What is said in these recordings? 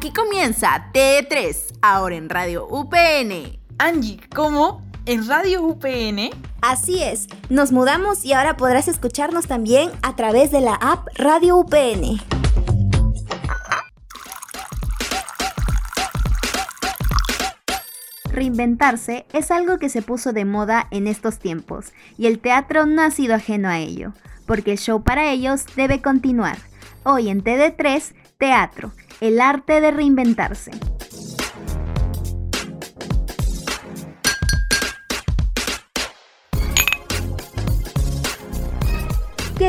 Aquí comienza T3, ahora en Radio UPN. Angie, ¿cómo? ¿En Radio UPN? Así es, nos mudamos y ahora podrás escucharnos también a través de la app Radio UPN. Reinventarse es algo que se puso de moda en estos tiempos y el teatro no ha sido ajeno a ello, porque el show para ellos debe continuar. Hoy en TD3, Teatro, el arte de reinventarse.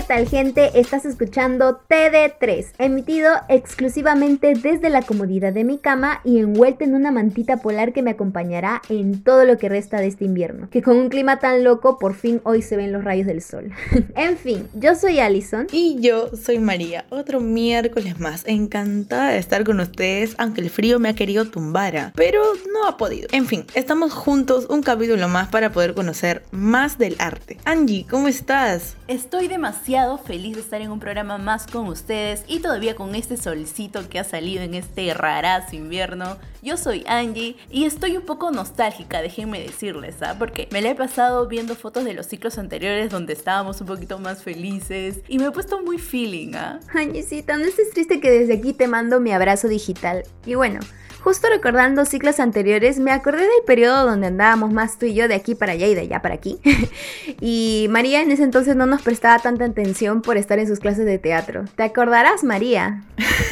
¿Qué tal gente? Estás escuchando TD3, emitido exclusivamente desde la comodidad de mi cama y envuelta en una mantita polar que me acompañará en todo lo que resta de este invierno. Que con un clima tan loco, por fin hoy se ven los rayos del sol. en fin, yo soy Allison. Y yo soy María. Otro miércoles más. Encantada de estar con ustedes, aunque el frío me ha querido tumbar, pero no ha podido. En fin, estamos juntos un capítulo más para poder conocer más del arte. Angie, ¿cómo estás? Estoy demasiado feliz de estar en un programa más con ustedes y todavía con este solcito que ha salido en este rarazo invierno. Yo soy Angie y estoy un poco nostálgica, déjenme decirles, ¿ah? Porque me la he pasado viendo fotos de los ciclos anteriores donde estábamos un poquito más felices y me he puesto muy feeling, ¿ah? Angiecita, no estés triste que desde aquí te mando mi abrazo digital. Y bueno, Justo recordando ciclos anteriores, me acordé del periodo donde andábamos más tú y yo de aquí para allá y de allá para aquí. y María en ese entonces no nos prestaba tanta atención por estar en sus clases de teatro. ¿Te acordarás, María?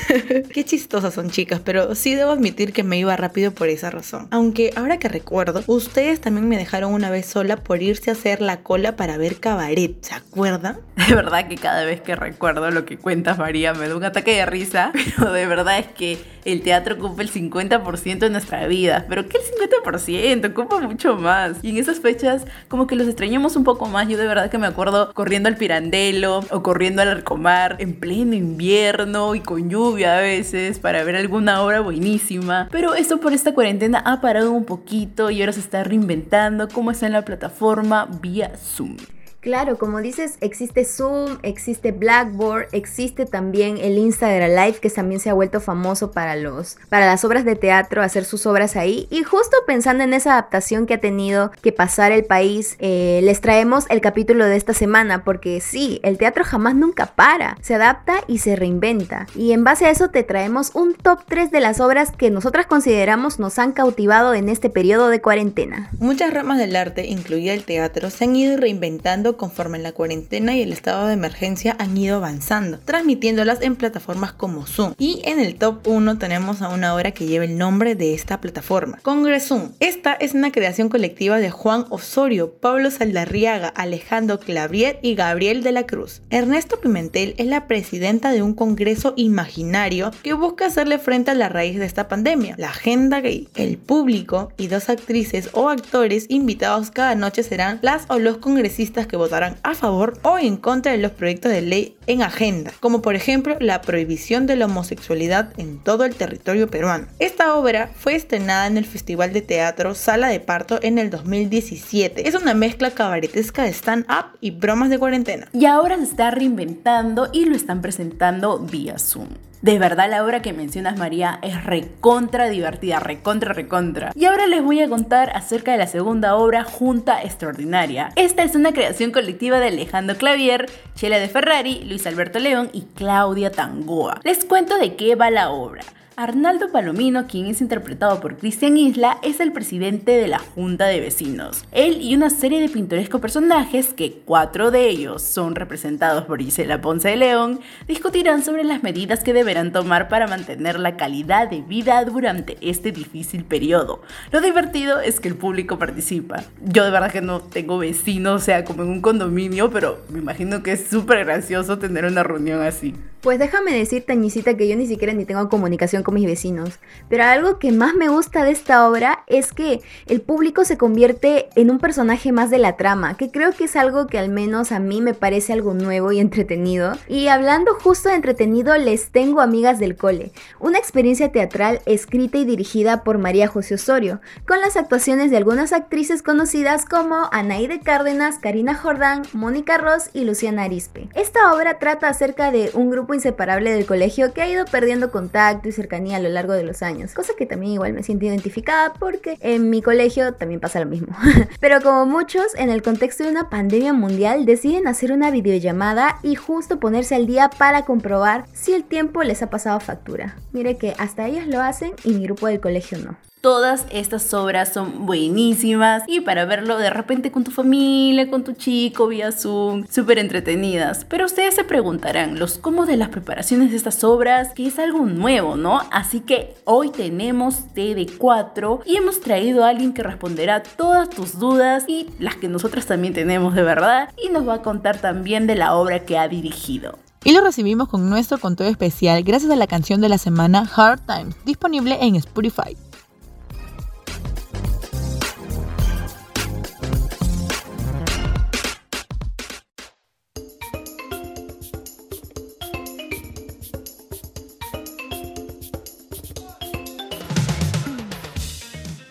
Qué chistosas son chicas, pero sí debo admitir que me iba rápido por esa razón. Aunque ahora que recuerdo, ustedes también me dejaron una vez sola por irse a hacer la cola para ver cabaret, ¿se acuerdan? De verdad que cada vez que recuerdo lo que cuentas María me da un ataque de risa, pero de verdad es que el teatro ocupa el 50% de nuestra vida. Pero ¿qué el 50%? Ocupa mucho más. Y en esas fechas como que los extrañamos un poco más. Yo de verdad que me acuerdo corriendo al Pirandelo o corriendo al Arcomar en pleno invierno y con lluvia a veces para ver alguna obra buenísima. Pero esto por esta cuarentena ha parado un poquito y ahora se está reinventando como está en la plataforma vía Zoom. Claro, como dices, existe Zoom, existe Blackboard, existe también el Instagram Live que también se ha vuelto famoso para los para las obras de teatro, hacer sus obras ahí. Y justo pensando en esa adaptación que ha tenido que pasar el país, eh, les traemos el capítulo de esta semana porque sí, el teatro jamás nunca para, se adapta y se reinventa. Y en base a eso te traemos un top 3 de las obras que nosotras consideramos nos han cautivado en este periodo de cuarentena. Muchas ramas del arte, incluida el teatro, se han ido reinventando conforme la cuarentena y el estado de emergencia han ido avanzando, transmitiéndolas en plataformas como Zoom. Y en el top 1 tenemos a una obra que lleva el nombre de esta plataforma, Congresum. Esta es una creación colectiva de Juan Osorio, Pablo Saldarriaga, Alejandro Clavier y Gabriel de la Cruz. Ernesto Pimentel es la presidenta de un congreso imaginario que busca hacerle frente a la raíz de esta pandemia, la agenda gay. El público y dos actrices o actores invitados cada noche serán las o los congresistas que votarán a favor o en contra de los proyectos de ley en agenda, como por ejemplo la prohibición de la homosexualidad en todo el territorio peruano. Esta obra fue estrenada en el Festival de Teatro Sala de Parto en el 2017. Es una mezcla cabaretesca de stand-up y bromas de cuarentena. Y ahora se está reinventando y lo están presentando vía Zoom. De verdad la obra que mencionas María es recontra divertida, recontra, recontra. Y ahora les voy a contar acerca de la segunda obra Junta Extraordinaria. Esta es una creación colectiva de Alejandro Clavier, Chela de Ferrari, Luis Alberto León y Claudia Tangoa. Les cuento de qué va la obra. Arnaldo Palomino, quien es interpretado por Cristian Isla, es el presidente de la Junta de Vecinos. Él y una serie de pintorescos personajes, que cuatro de ellos son representados por Gisela Ponce de León, discutirán sobre las medidas que deberán tomar para mantener la calidad de vida durante este difícil periodo. Lo divertido es que el público participa. Yo de verdad que no tengo vecinos, o sea, como en un condominio, pero me imagino que es súper gracioso tener una reunión así. Pues déjame decirte, Añisita, que yo ni siquiera ni tengo comunicación con mis vecinos. Pero algo que más me gusta de esta obra es que el público se convierte en un personaje más de la trama, que creo que es algo que al menos a mí me parece algo nuevo y entretenido. Y hablando justo de entretenido, les tengo Amigas del Cole, una experiencia teatral escrita y dirigida por María José Osorio, con las actuaciones de algunas actrices conocidas como Anaide Cárdenas, Karina Jordán, Mónica Ross y Luciana Arispe. Esta obra trata acerca de un grupo inseparable del colegio que ha ido perdiendo contacto y cercanía a lo largo de los años, cosa que también igual me siento identificada porque en mi colegio también pasa lo mismo. Pero como muchos, en el contexto de una pandemia mundial, deciden hacer una videollamada y justo ponerse al día para comprobar si el tiempo les ha pasado factura. Mire que hasta ellos lo hacen y mi grupo del colegio no. Todas estas obras son buenísimas y para verlo de repente con tu familia, con tu chico vía Zoom, súper entretenidas. Pero ustedes se preguntarán los cómo de las preparaciones de estas obras, que es algo nuevo, ¿no? Así que hoy tenemos TD4 y hemos traído a alguien que responderá todas tus dudas y las que nosotras también tenemos de verdad y nos va a contar también de la obra que ha dirigido. Y lo recibimos con nuestro conteo especial gracias a la canción de la semana Hard Times, disponible en Spotify.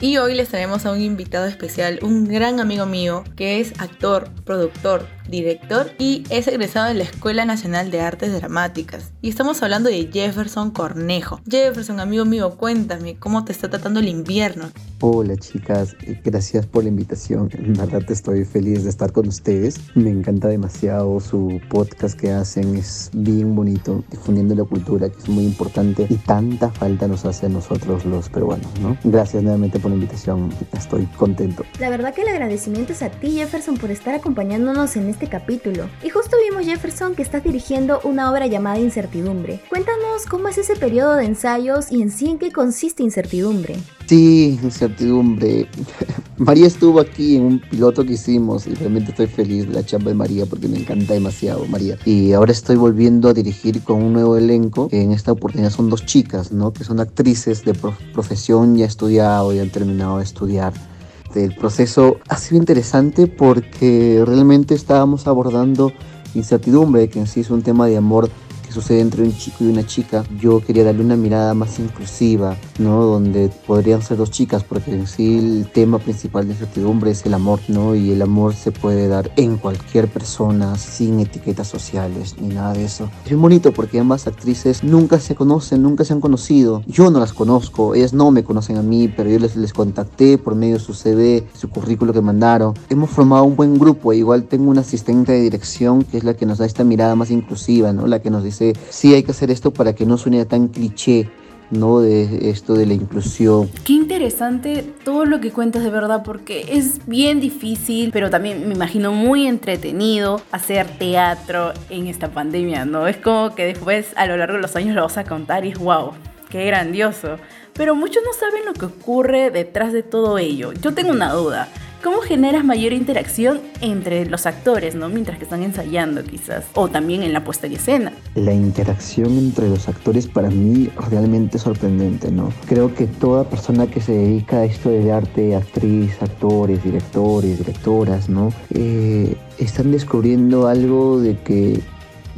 Y hoy les tenemos a un invitado especial, un gran amigo mío que es actor, productor, director y es egresado de la Escuela Nacional de Artes Dramáticas. Y estamos hablando de Jefferson Cornejo. Jefferson, amigo mío, cuéntame, ¿cómo te está tratando el invierno? Hola chicas, gracias por la invitación. En verdad estoy feliz de estar con ustedes. Me encanta demasiado su podcast que hacen, es bien bonito, difundiendo la cultura, que es muy importante y tanta falta nos hace a nosotros los peruanos, ¿no? Gracias nuevamente por la invitación, estoy contento. La verdad que el agradecimiento es a ti Jefferson por estar acompañándonos en este este capítulo. Y justo vimos Jefferson que estás dirigiendo una obra llamada Incertidumbre. Cuéntanos cómo es ese periodo de ensayos y en sí en qué consiste Incertidumbre. Sí, Incertidumbre. María estuvo aquí en un piloto que hicimos y realmente estoy feliz de la chamba de María porque me encanta demasiado María. Y ahora estoy volviendo a dirigir con un nuevo elenco. En esta oportunidad son dos chicas, ¿no? Que son actrices de profesión, ya estudiado, ya han terminado de estudiar el proceso ha sido interesante porque realmente estábamos abordando incertidumbre, que en sí es un tema de amor sucede entre un chico y una chica, yo quería darle una mirada más inclusiva, ¿no? Donde podrían ser dos chicas, porque en sí el tema principal de incertidumbre es el amor, ¿no? Y el amor se puede dar en cualquier persona, sin etiquetas sociales ni nada de eso. Es muy bonito porque ambas actrices nunca se conocen, nunca se han conocido. Yo no las conozco, ellas no me conocen a mí, pero yo les, les contacté por medio de su CV, su currículo que mandaron. Hemos formado un buen grupo, igual tengo una asistente de dirección que es la que nos da esta mirada más inclusiva, ¿no? La que nos dice sí hay que hacer esto para que no suene tan cliché. ¿no? De esto de la inclusión. Qué interesante todo lo que cuentas de verdad, porque es bien difícil, pero también me imagino muy entretenido hacer teatro en esta pandemia, ¿no? Es como que después a lo largo de los años lo vas a contar y es wow, qué grandioso. Pero muchos no saben lo que ocurre detrás de todo ello. Yo tengo una duda. ¿Cómo generas mayor interacción entre los actores, ¿no? mientras que están ensayando quizás? O también en la puesta en escena. La interacción entre los actores para mí realmente es sorprendente. ¿no? Creo que toda persona que se dedica a esto de arte, actriz, actores, directores, directoras, ¿no? Eh, están descubriendo algo de que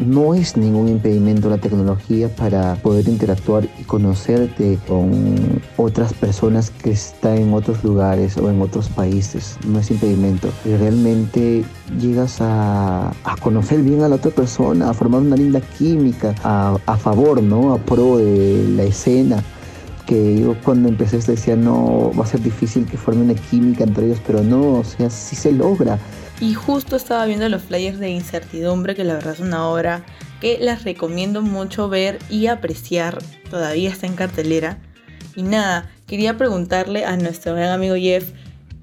no es ningún impedimento la tecnología para poder interactuar y conocerte con otras personas que están en otros lugares o en otros países. No es impedimento. Realmente llegas a, conocer bien a la otra persona, a formar una linda química a, a favor, ¿no? A pro de la escena que yo cuando empecé decía no va a ser difícil que forme una química entre ellos, pero no, o sea, sí se logra. Y justo estaba viendo los flyers de Incertidumbre, que la verdad es una obra que las recomiendo mucho ver y apreciar. Todavía está en cartelera. Y nada, quería preguntarle a nuestro gran amigo Jeff,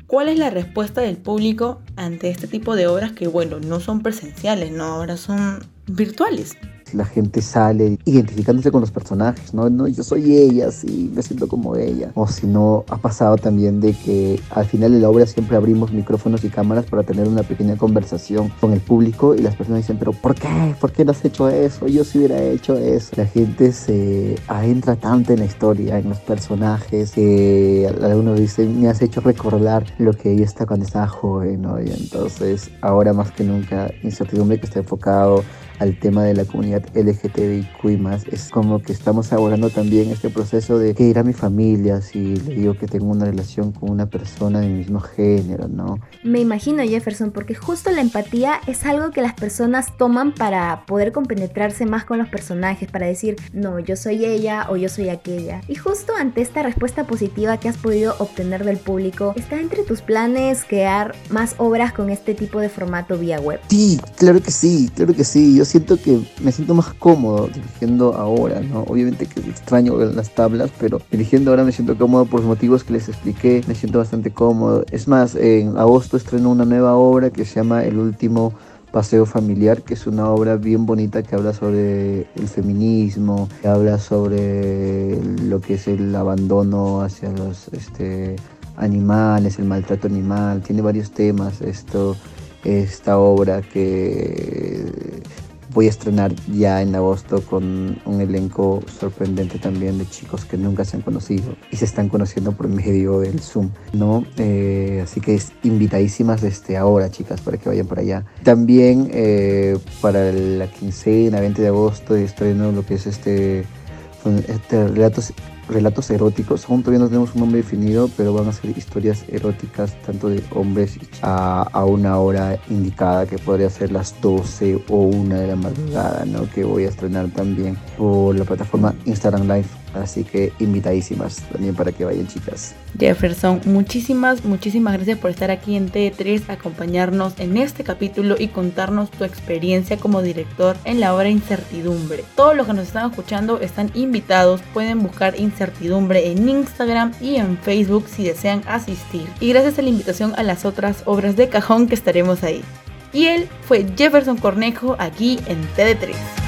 ¿cuál es la respuesta del público ante este tipo de obras que, bueno, no son presenciales, no, ahora son virtuales? La gente sale identificándose con los personajes, ¿no? no yo soy ella, sí, me siento como ella. O si no, ha pasado también de que al final de la obra siempre abrimos micrófonos y cámaras para tener una pequeña conversación con el público y las personas dicen, pero ¿por qué? ¿Por qué no has hecho eso? Yo sí hubiera hecho eso. La gente se adentra tanto en la historia, en los personajes, que algunos dicen, me has hecho recordar lo que ella está cuando estaba joven, ¿no? Y entonces, ahora más que nunca, Incertidumbre que está enfocado al tema de la comunidad LGTBIQ más. Es como que estamos abordando también este proceso de qué irá mi familia si le digo que tengo una relación con una persona del mismo género, ¿no? Me imagino Jefferson, porque justo la empatía es algo que las personas toman para poder compenetrarse más con los personajes, para decir, no, yo soy ella o yo soy aquella. Y justo ante esta respuesta positiva que has podido obtener del público, ¿está entre tus planes crear más obras con este tipo de formato vía web? Sí, claro que sí, claro que sí. Yo siento que me siento más cómodo dirigiendo ahora, ¿no? Obviamente que extraño las tablas, pero dirigiendo ahora me siento cómodo por los motivos que les expliqué, me siento bastante cómodo. Es más, en agosto estreno una nueva obra que se llama El último Paseo Familiar, que es una obra bien bonita que habla sobre el feminismo, que habla sobre lo que es el abandono hacia los este, animales, el maltrato animal, tiene varios temas esto, esta obra que voy a estrenar ya en agosto con un elenco sorprendente también de chicos que nunca se han conocido y se están conociendo por medio del Zoom, ¿no? Eh, así que es invitadísimas desde ahora, chicas, para que vayan por allá. También eh, para la quincena, 20 de agosto, estreno lo que es este, este relatos relatos eróticos. Aún todavía no tenemos un nombre definido, pero van a ser historias eróticas tanto de hombres a, a una hora indicada, que podría ser las 12 o 1 de la madrugada, ¿no? Que voy a estrenar también por la plataforma Instagram Live. Así que invitadísimas también para que vayan chicas. Jefferson, muchísimas, muchísimas gracias por estar aquí en T3, acompañarnos en este capítulo y contarnos tu experiencia como director en la obra Incertidumbre. Todos los que nos están escuchando están invitados, pueden buscar Incertidumbre en Instagram y en Facebook si desean asistir. Y gracias a la invitación a las otras obras de cajón que estaremos ahí. Y él fue Jefferson Cornejo aquí en TD3.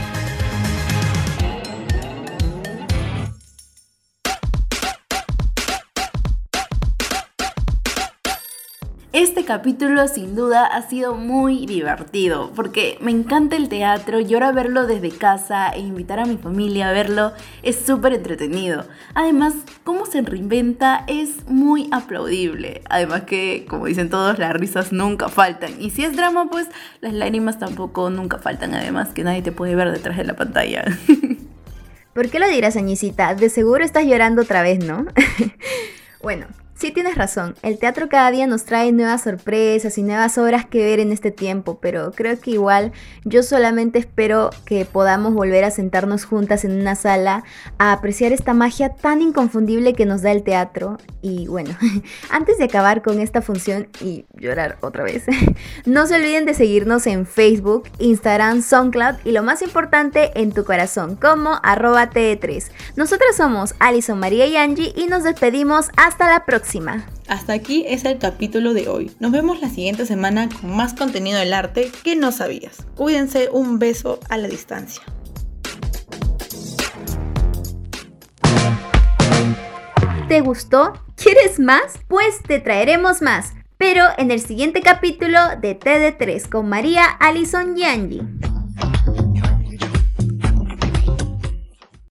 Este capítulo sin duda ha sido muy divertido porque me encanta el teatro y ahora verlo desde casa e invitar a mi familia a verlo es súper entretenido. Además, cómo se reinventa es muy aplaudible. Además que, como dicen todos, las risas nunca faltan. Y si es drama, pues las lágrimas tampoco nunca faltan. Además que nadie te puede ver detrás de la pantalla. ¿Por qué lo dirás, Añicita? De seguro estás llorando otra vez, ¿no? bueno, Sí tienes razón, el teatro cada día nos trae nuevas sorpresas y nuevas obras que ver en este tiempo, pero creo que igual yo solamente espero que podamos volver a sentarnos juntas en una sala a apreciar esta magia tan inconfundible que nos da el teatro. Y bueno, antes de acabar con esta función y llorar otra vez, no se olviden de seguirnos en Facebook, Instagram, SoundCloud y lo más importante en tu corazón como arroba TE3. Nosotras somos Alison María y Angie y nos despedimos hasta la próxima. Hasta aquí es el capítulo de hoy. Nos vemos la siguiente semana con más contenido del arte que no sabías. Cuídense, un beso a la distancia. ¿Te gustó? ¿Quieres más? Pues te traeremos más, pero en el siguiente capítulo de TD3 con María Alison y Angie.